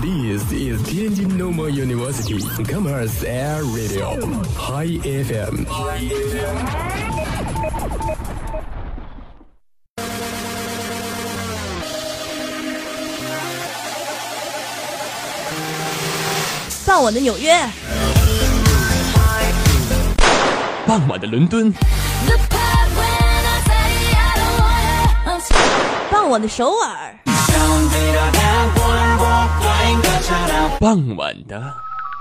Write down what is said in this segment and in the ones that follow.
This is Tianjin Normal University Commerce Air Radio High FM。傍晚的纽约，傍晚的伦敦，傍晚的首尔，傍晚的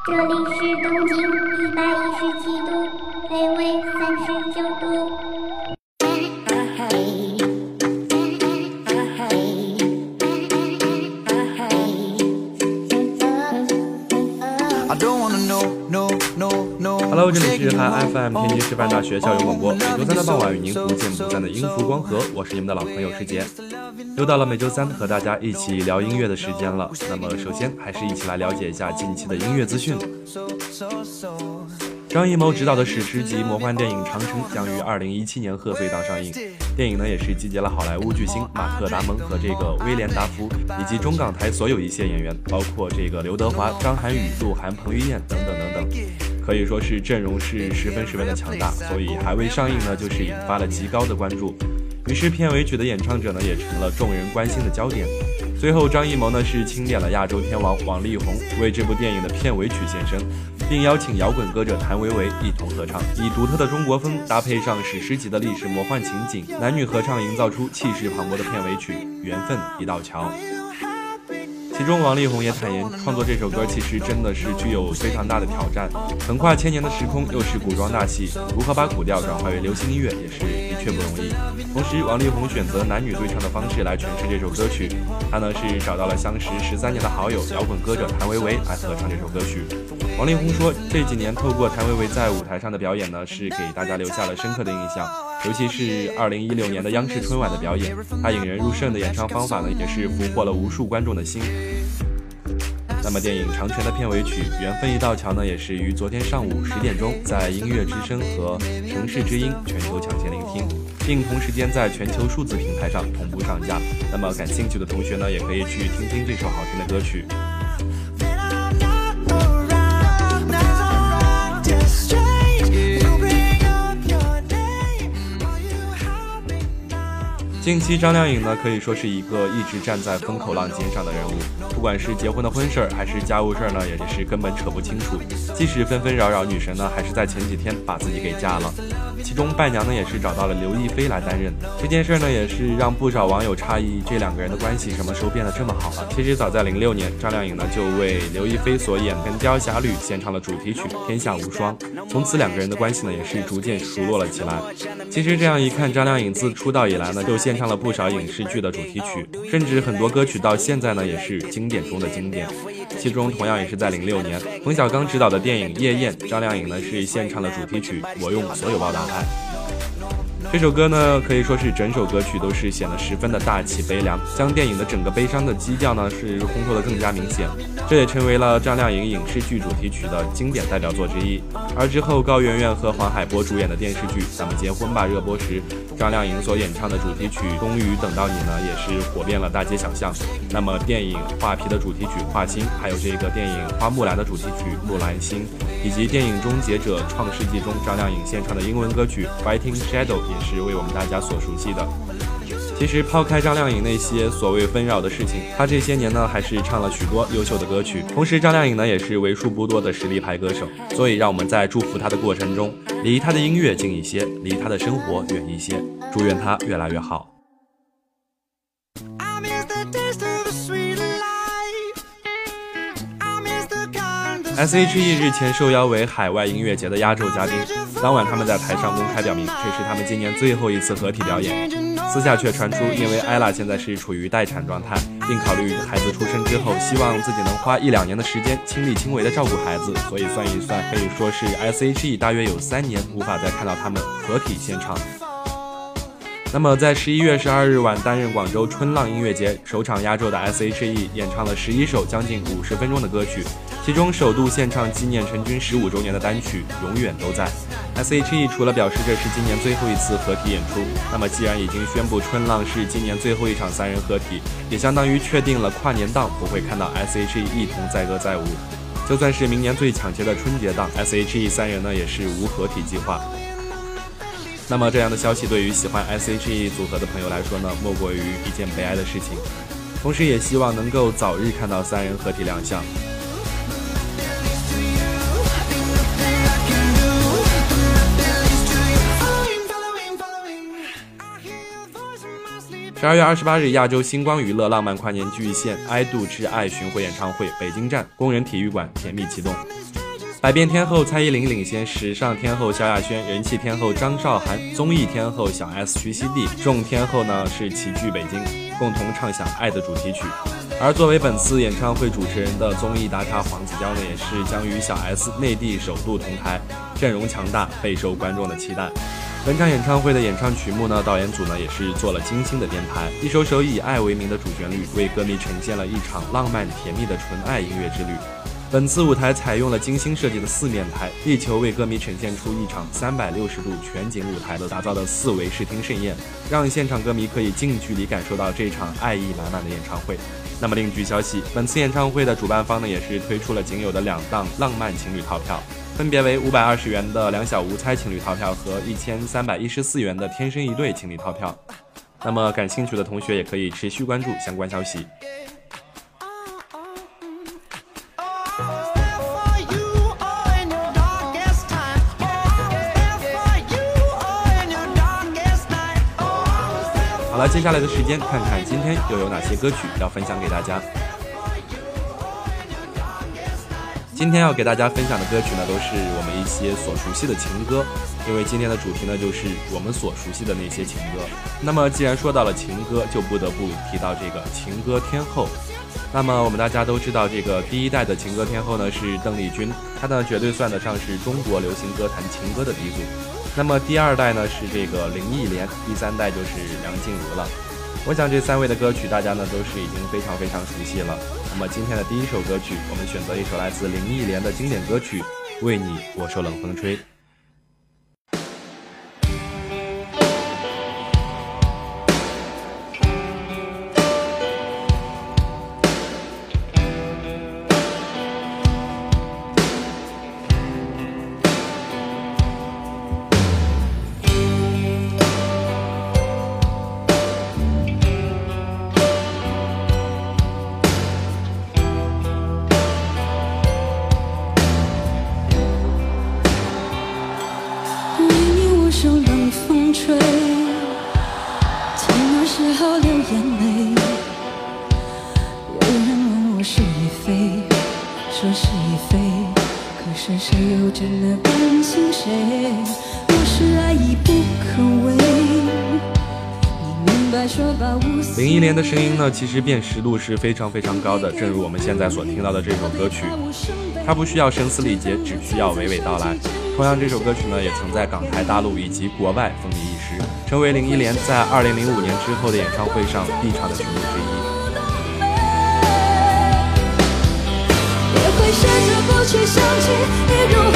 这里是东京一百一十七度，北纬三十九度。Hello，这里是汉 FM 天津师范大学校园广播，每周三的傍晚与您不见不散的音符光合，我是你们的老朋友师杰。又到了每周三和大家一起聊音乐的时间了。那么首先还是一起来了解一下近期的音乐资讯。张艺谋执导的史诗级魔幻电影《长城》将于二零一七年贺岁档上映。电影呢也是集结了好莱坞巨星马特·达蒙和这个威廉·达福，以及中港台所有一线演员，包括这个刘德华、张涵予、鹿晗、彭于晏等等等等，可以说是阵容是十分十分的强大。所以还未上映呢，就是引发了极高的关注。于是片尾曲的演唱者呢也成了众人关心的焦点。最后，张艺谋呢是钦点了亚洲天王王力宏为这部电影的片尾曲献声，并邀请摇滚歌者谭维维一同合唱，以独特的中国风搭配上史诗级的历史魔幻情景，男女合唱营造出气势磅礴的片尾曲《缘分一道桥》。其中，王力宏也坦言，创作这首歌其实真的是具有非常大的挑战，横跨千年的时空，又是古装大戏，如何把古调转化为流行音乐，也是的确不容易。同时，王力宏选择男女对唱的方式来诠释这首歌曲，他呢是找到了相识十三年的好友摇滚歌者谭维维来合唱这首歌曲。王力宏说，这几年透过谭维维在舞台上的表演呢，是给大家留下了深刻的印象。尤其是二零一六年的央视春晚的表演，他引人入胜的演唱方法呢，也是俘获了无数观众的心。那么，电影《长城》的片尾曲《缘分一道桥》呢，也是于昨天上午十点钟在音乐之声和城市之音全球抢先聆听，并同时间在全球数字平台上同步上架。那么，感兴趣的同学呢，也可以去听听这首好听的歌曲。近期张靓颖呢，可以说是一个一直站在风口浪尖上的人物。不管是结婚的婚事儿，还是家务事儿呢，也是根本扯不清楚。即使纷纷扰扰，女神呢，还是在前几天把自己给嫁了。其中伴娘呢，也是找到了刘亦菲来担任。这件事呢，也是让不少网友诧异，这两个人的关系什么时候变得这么好了？其实早在零六年，张靓颖呢就为刘亦菲所演《神雕侠侣》献唱了主题曲《天下无双》，从此两个人的关系呢，也是逐渐熟络了起来。其实这样一看，张靓颖自出道以来呢，就献唱了不少影视剧的主题曲，甚至很多歌曲到现在呢，也是经典中的经典。其中同样也是在零六年，冯小刚执导的电影《夜宴》，张靓颖呢是献唱了主题曲《我用所有报答爱》。这首歌呢，可以说是整首歌曲都是显得十分的大气悲凉，将电影的整个悲伤的基调呢是烘托的更加明显。这也成为了张靓颖影视剧主题曲的经典代表作之一。而之后高圆圆和黄海波主演的电视剧《咱们结婚吧》热播时，张靓颖所演唱的主题曲《终于等到你》呢，也是火遍了大街小巷。那么电影《画皮》的主题曲《画心》，还有这个电影《花木兰》的主题曲《木兰心》，以及电影《终结者创世纪》中张靓颖献唱的英文歌曲《Fighting Shadow》，也是为我们大家所熟悉的。其实抛开张靓颖那些所谓纷扰的事情，她这些年呢还是唱了许多优秀的歌曲。同时，张靓颖呢也是为数不多的实力派歌手，所以让我们在祝福她的过程中，离她的音乐近一些，离她的生活远一些。祝愿她越来越好。S.H.E 日前受邀为海外音乐节的压轴嘉宾，当晚他们在台上公开表明，这是他们今年最后一次合体表演。私下却传出，因为艾拉现在是处于待产状态，并考虑孩子出生之后，希望自己能花一两年的时间亲力亲为的照顾孩子，所以算一算，可以说是 S.H.E 大约有三年无法再看到他们合体现场。那么在十一月十二日晚担任广州春浪音乐节首场压轴的 S.H.E 演唱了十一首将近五十分钟的歌曲，其中首度献唱纪念陈军十五周年的单曲《永远都在》。S.H.E 除了表示这是今年最后一次合体演出，那么既然已经宣布春浪是今年最后一场三人合体，也相当于确定了跨年档不会看到 S.H.E 一同载歌载舞。就算是明年最抢劫的春节档，S.H.E 三人呢也是无合体计划。那么这样的消息对于喜欢 S.H.E 组合的朋友来说呢，莫过于一件悲哀的事情。同时也希望能够早日看到三人合体亮相。十二月二十八日，亚洲星光娱乐浪漫跨年巨献《爱度之爱》巡回演唱会北京站工人体育馆甜蜜启动。百变天后蔡依林领衔时尚天后萧亚轩、人气天后张韶涵、综艺天后小 S 徐熙娣众天后呢是齐聚北京，共同唱响《爱》的主题曲。而作为本次演唱会主持人的综艺大咖黄子佼呢，也是将与小 S 内地首度同台，阵容强大，备受观众的期待。本场演唱会的演唱曲目呢，导演组呢也是做了精心的编排，一首首以爱为名的主旋律，为歌迷呈现了一场浪漫甜蜜的纯爱音乐之旅。本次舞台采用了精心设计的四面台，力求为歌迷呈现出一场三百六十度全景舞台的打造的四维视听盛宴，让现场歌迷可以近距离感受到这场爱意满满的演唱会。那么另据消息，本次演唱会的主办方呢也是推出了仅有的两档浪漫情侣套票。分别为五百二十元的两小无猜情侣套票和一千三百一十四元的天生一对情侣套票。那么感兴趣的同学也可以持续关注相关消息。好了，接下来的时间看看今天又有哪些歌曲要分享给大家。今天要给大家分享的歌曲呢，都是我们一些所熟悉的情歌，因为今天的主题呢，就是我们所熟悉的那些情歌。那么既然说到了情歌，就不得不提到这个情歌天后。那么我们大家都知道，这个第一代的情歌天后呢是邓丽君，她呢绝对算得上是中国流行歌坛情歌的鼻祖。那么第二代呢是这个林忆莲，第三代就是梁静茹了。我想这三位的歌曲，大家呢都是已经非常非常熟悉了。那么今天的第一首歌曲，我们选择一首来自林忆莲的经典歌曲《为你我受冷风吹》。林忆莲的声音呢，其实辨识度是非常非常高的，正如我们现在所听到的这首歌曲，它不需要声嘶力竭，只需要娓娓道来。同样，这首歌曲呢，也曾在港台、大陆以及国外风靡一时，成为林忆莲在2005年之后的演唱会上必唱的曲目之一。试着不去想起你如何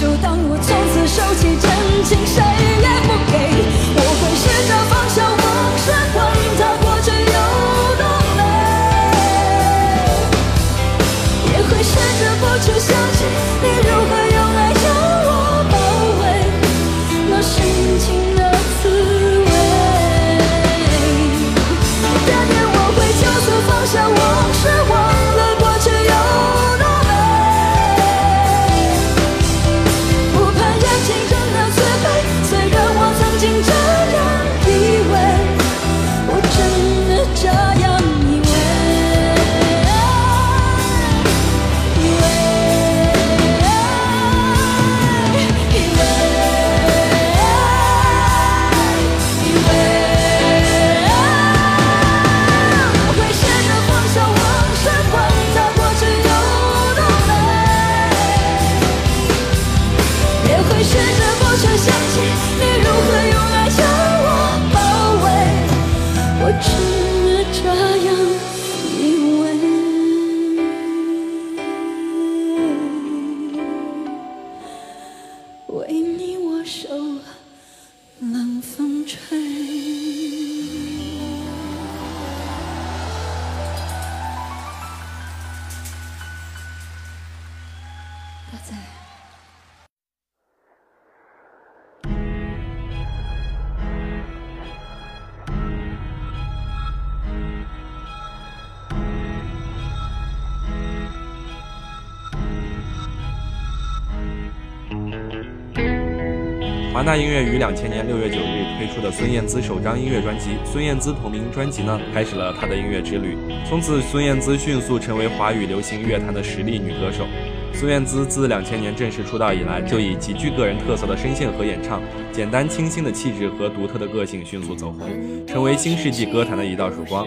就当我从此收起真情，谁也不给。我会试着放下往事，管它过去有多美，也会试着不去想起你如何华纳音乐于两千年六月九日推出的孙燕姿首张音乐专辑《孙燕姿同名专辑》呢，开始了她的音乐之旅。从此，孙燕姿迅速成为华语流行乐坛的实力女歌手。孙燕姿自两千年正式出道以来，就以极具个人特色的声线和演唱、简单清新的气质和独特的个性迅速走红，成为新世纪歌坛的一道曙光。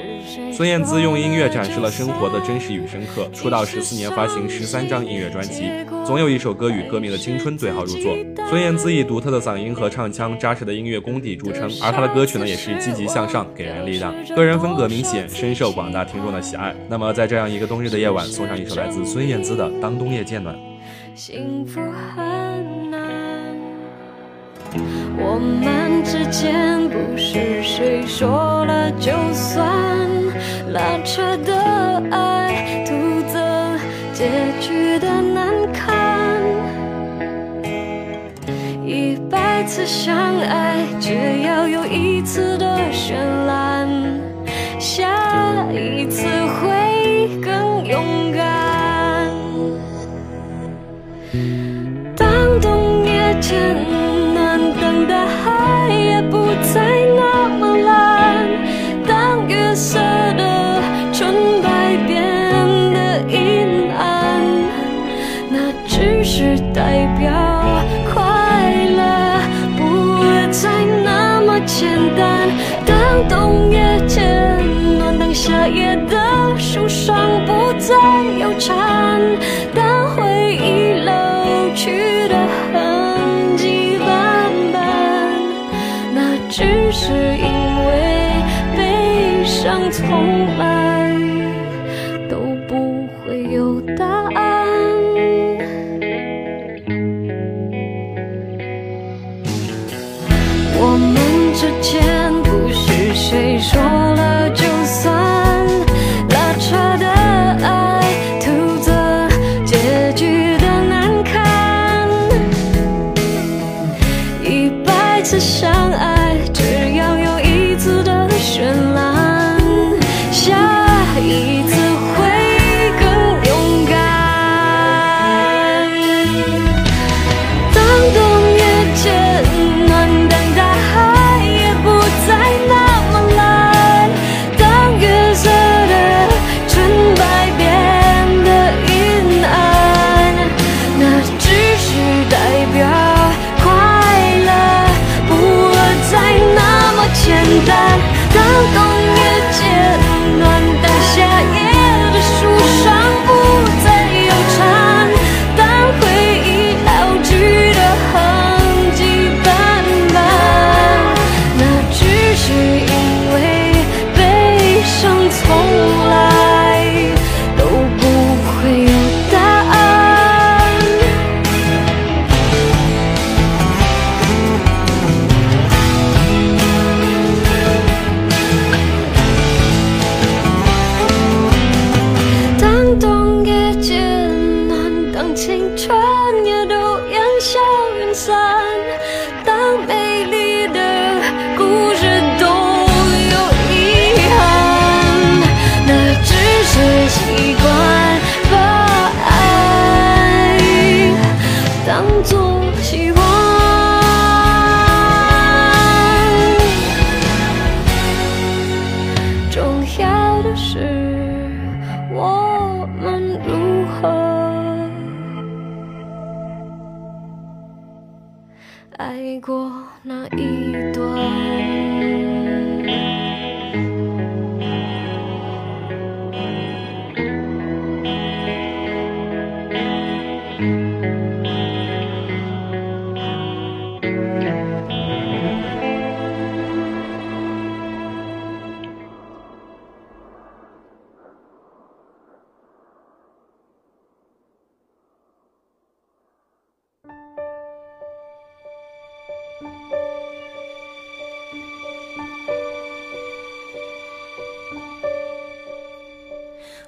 孙燕姿用音乐展示了生活的真实与深刻。出道十四年，发行十三张音乐专辑，总有一首歌与歌迷的青春对号入座。孙燕姿以独特的嗓音和唱腔、扎实的音乐功底著称，而她的歌曲呢，也是积极向上，给人力量，个人风格明显，深受广大听众的喜爱。那么，在这样一个冬日的夜晚，送上一首来自孙燕姿的《当冬夜渐暖》。幸福很难，我们间不是谁说了就算，拉扯的爱，徒增结局的难堪。一百次相爱，只要有一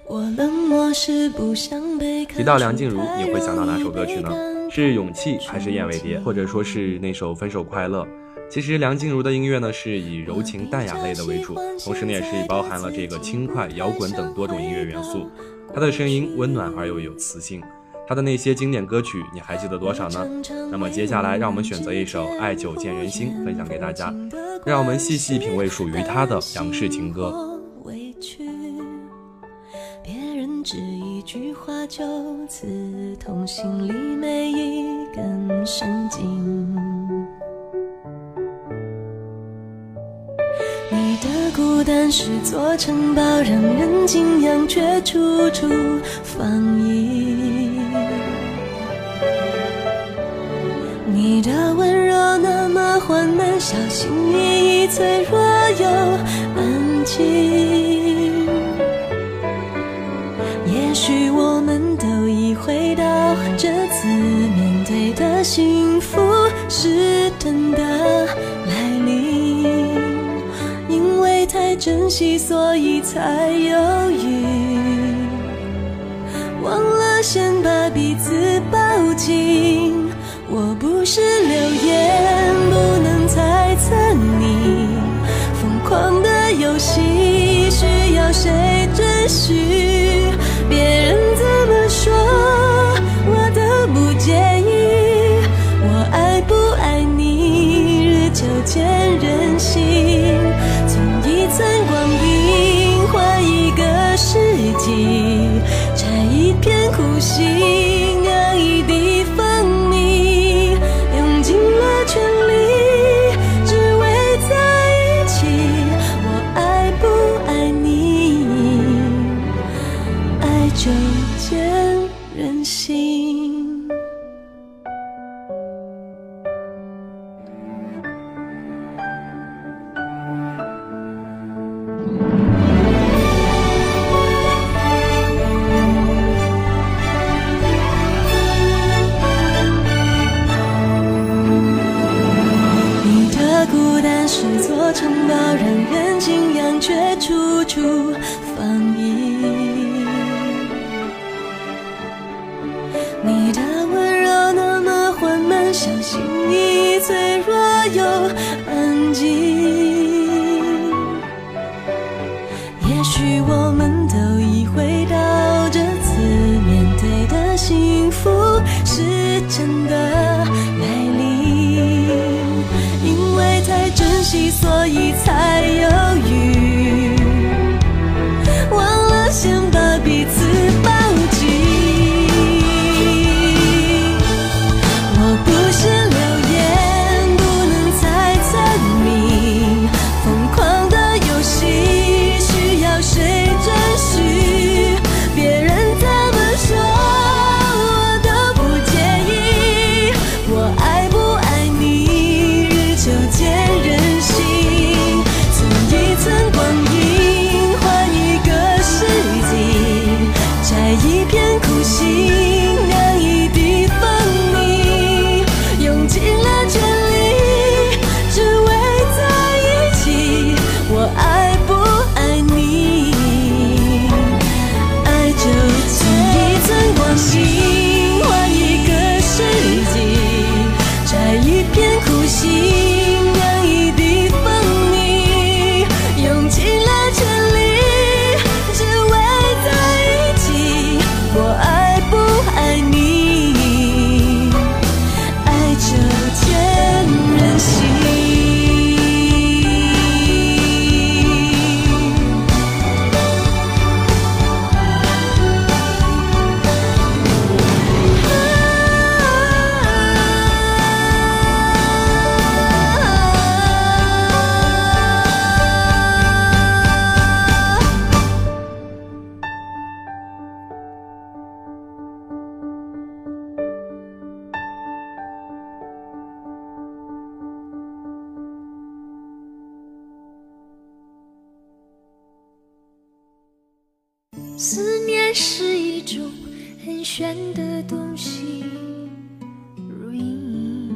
我冷漠是不想被提到梁静茹，你会想到哪首歌曲呢？是《勇气》还是《燕尾蝶》，或者说是那首《分手快乐》？其实梁静茹的音乐呢，是以柔情淡雅类的为主，同时呢，也是包含了这个轻快、摇滚等多种音乐元素。她的声音温暖而又有磁性，她的那些经典歌曲，你还记得多少呢？那么接下来，让我们选择一首《爱久见人心》分享给大家，让我们细细品味属于她的杨氏情歌。就刺痛心里每一根神经。你的孤单是座城堡，让人敬仰，却处处防御。你的温柔那么缓慢，小心翼翼，脆弱又安静。也许我回到这次面对的幸福是真的来临，因为太珍惜，所以才犹豫，忘了先把彼此抱紧。我不是流言，不能猜测你疯狂的游戏需要谁准许？别人见人心。从一寸光阴换一个世纪，摘一片苦心，是真的。苦心很玄的东西，如阴影。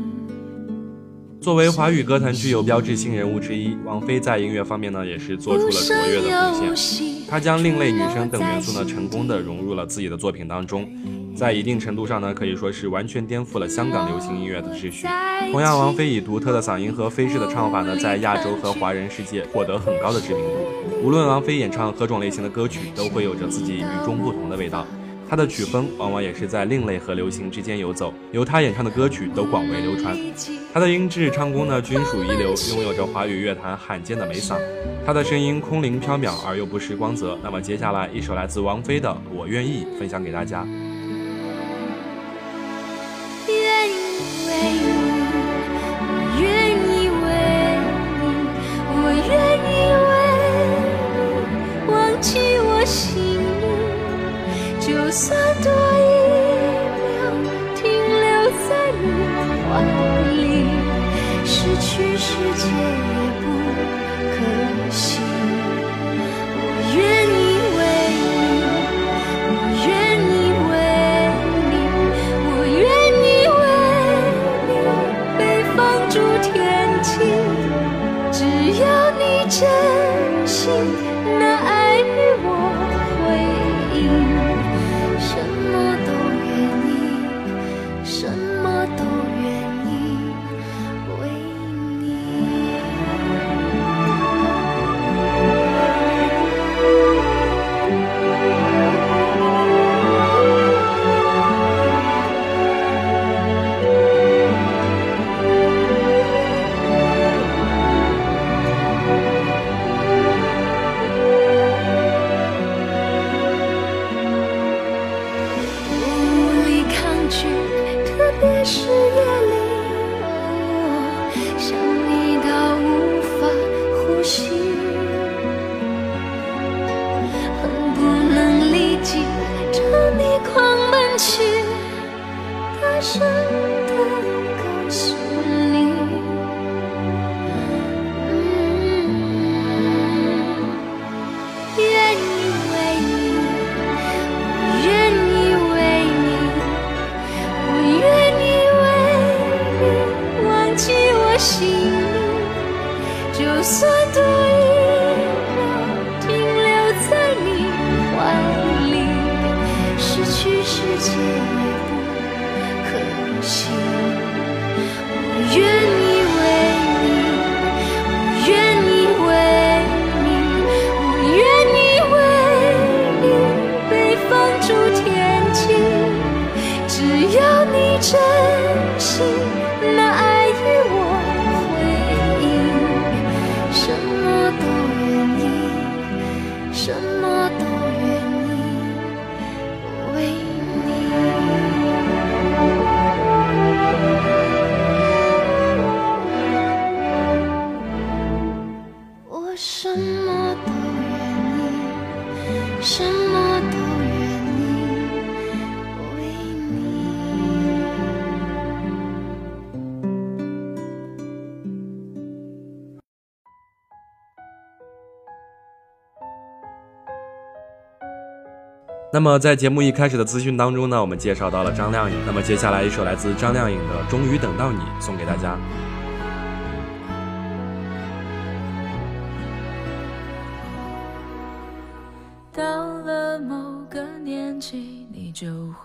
作为华语歌坛具有标志性人物之一，王菲在音乐方面呢，也是做出了卓越的贡献。她将另类女声等元素呢，成功的融入了自己的作品当中。在一定程度上呢，可以说是完全颠覆了香港流行音乐的秩序。同样，王菲以独特的嗓音和飞式的唱法呢，在亚洲和华人世界获得很高的知名度。无论王菲演唱何种类型的歌曲，都会有着自己与众不同的味道。他的曲风往往也是在另类和流行之间游走，由他演唱的歌曲都广为流传。他的音质、唱功呢，均属一流，拥有着华语乐坛罕见的美嗓。他的声音空灵飘渺而又不失光泽。那么接下来一首来自王菲的《我愿意》，分享给大家。愿意为我愿意为 Espírito Santo aí. 什么都愿意，什么都愿意为你那么在节目一开始的资讯当中呢，我们介绍到了张靓颖。那么接下来一首来自张靓颖的《终于等到你》送给大家。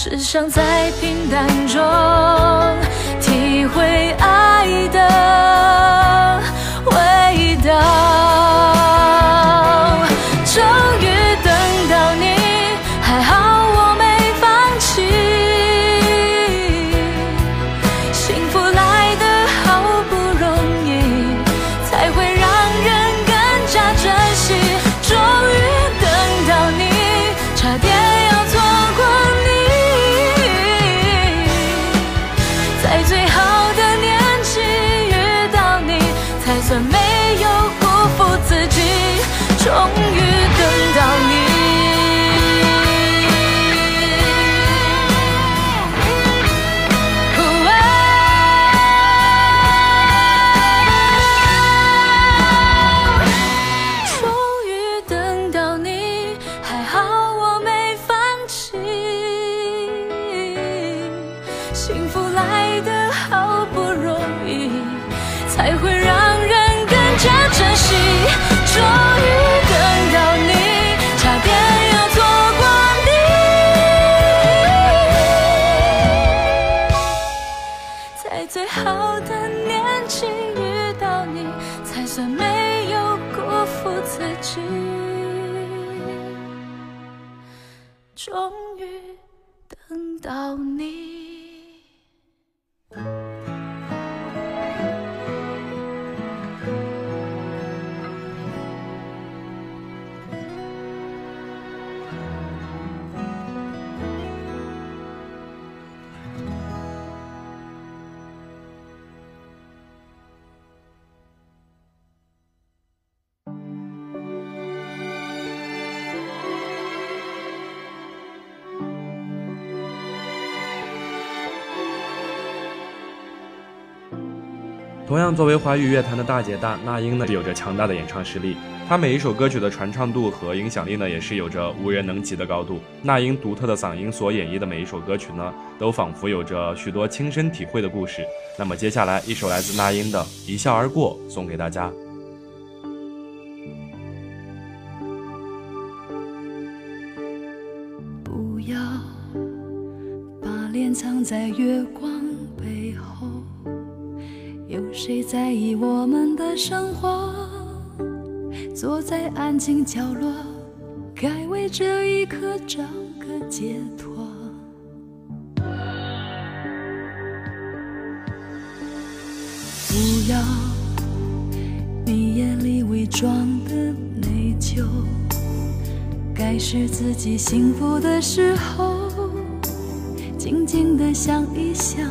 只想在平淡中体会爱的同样，作为华语乐坛的大姐大，那英呢有着强大的演唱实力。她每一首歌曲的传唱度和影响力呢，也是有着无人能及的高度。那英独特的嗓音所演绎的每一首歌曲呢，都仿佛有着许多亲身体会的故事。那么接下来一首来自那英的《一笑而过》送给大家。不要把脸藏在月光，谁在意我们的生活？坐在安静角落，该为这一刻找个解脱。不要你眼里伪装的内疚。该是自己幸福的时候，静静的想一想，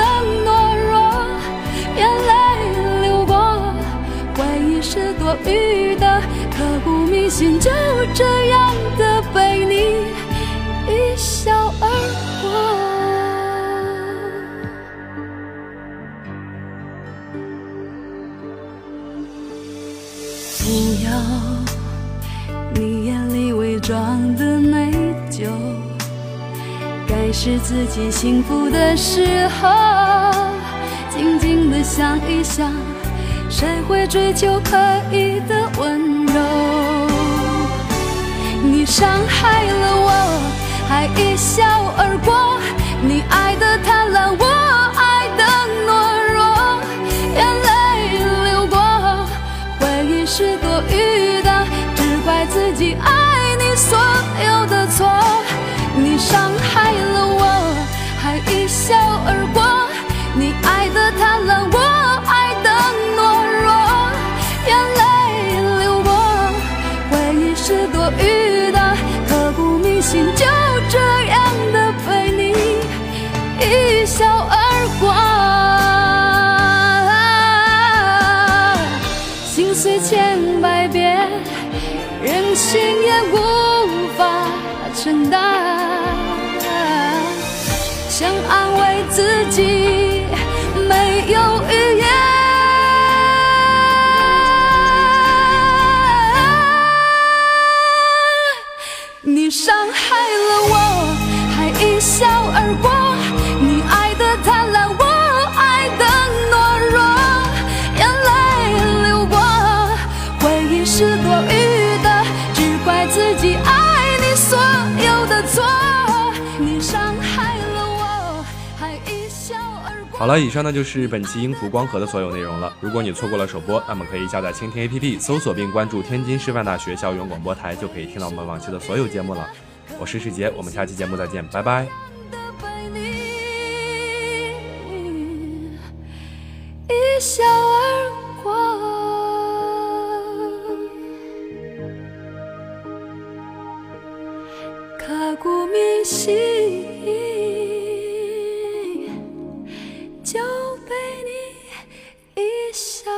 是多余的，刻骨铭心，就这样的被你一笑而过。不要你眼里伪装的内疚，该是自己幸福的时候，静静的想一想，谁会追求刻意的温柔？你伤害了我，还一笑而过，你爱的贪婪，我多余的，只怪自己爱你所有的错。你伤害了我，还一笑而过。好了，以上呢就是本期音符光合的所有内容了。如果你错过了首播，那么可以下载蜻蜓 APP，搜索并关注天津师范大学校园广播台，就可以听到我们往期的所有节目了。我是世杰，我们下期节目再见，拜拜。一笑而，明星就被你一笑